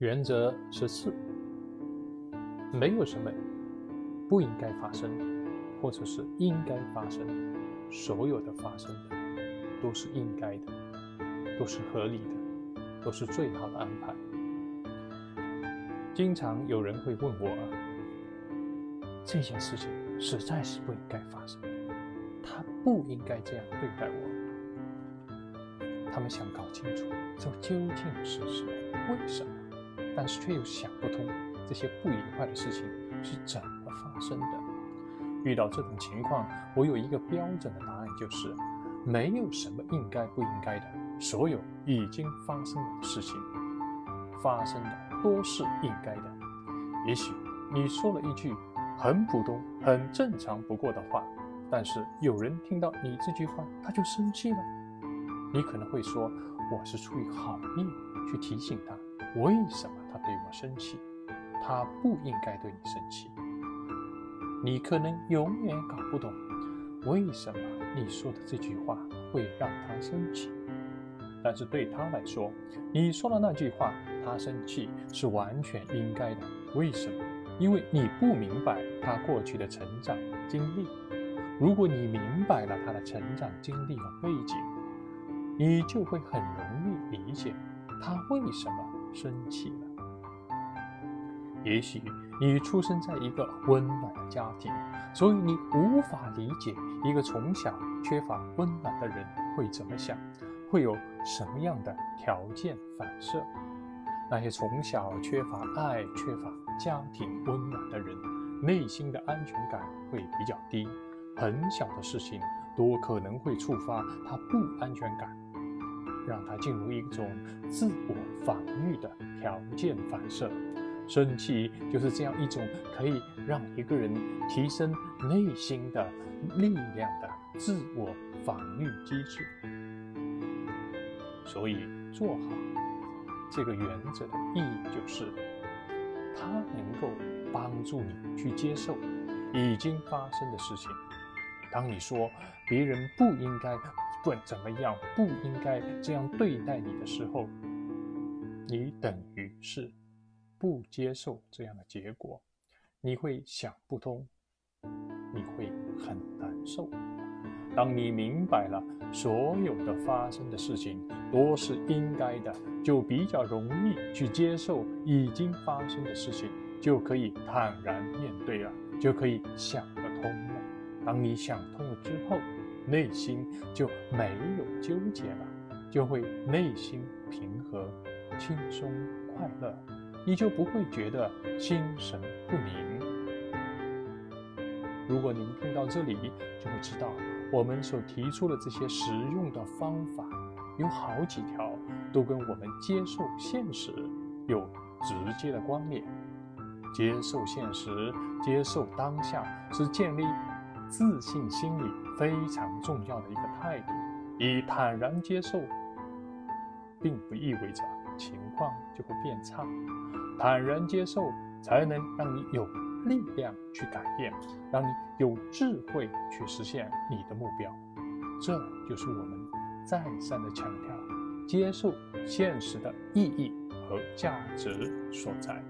原则十四：没有什么不应该发生，或者是应该发生，所有的发生的都是应该的，都是合理的，都是最好的安排。经常有人会问我，这件事情实在是不应该发生，他不应该这样对待我。他们想搞清楚这究竟是什么，为什么？但是却又想不通这些不愉快的事情是怎么发生的。遇到这种情况，我有一个标准的答案，就是没有什么应该不应该的，所有已经发生的事情，发生的都是应该的。也许你说了一句很普通、很正常不过的话，但是有人听到你这句话，他就生气了。你可能会说：“我是出于好意去提醒他。”为什么他对我生气？他不应该对你生气。你可能永远搞不懂为什么你说的这句话会让他生气，但是对他来说，你说的那句话，他生气是完全应该的。为什么？因为你不明白他过去的成长经历。如果你明白了他的成长经历和背景，你就会很容易理解他为什么。生气了。也许你出生在一个温暖的家庭，所以你无法理解一个从小缺乏温暖的人会怎么想，会有什么样的条件反射。那些从小缺乏爱、缺乏家庭温暖的人，内心的安全感会比较低，很小的事情都可能会触发他不安全感。让他进入一种自我防御的条件反射，生气就是这样一种可以让一个人提升内心的力量的自我防御机制。所以，做好这个原则的意义就是，它能够帮助你去接受已经发生的事情。当你说别人不应该。不管怎么样，不应该这样对待你的时候，你等于是不接受这样的结果，你会想不通，你会很难受。当你明白了所有的发生的事情都是应该的，就比较容易去接受已经发生的事情，就可以坦然面对了，就可以想得通了。当你想通了之后，内心就没有纠结了，就会内心平和、轻松、快乐，你就不会觉得心神不宁。如果您听到这里，就会知道我们所提出的这些实用的方法，有好几条都跟我们接受现实有直接的关联。接受现实，接受当下，是建立。自信心理非常重要的一个态度，以坦然接受，并不意味着情况就会变差。坦然接受，才能让你有力量去改变，让你有智慧去实现你的目标。这就是我们再三的强调，接受现实的意义和价值所在。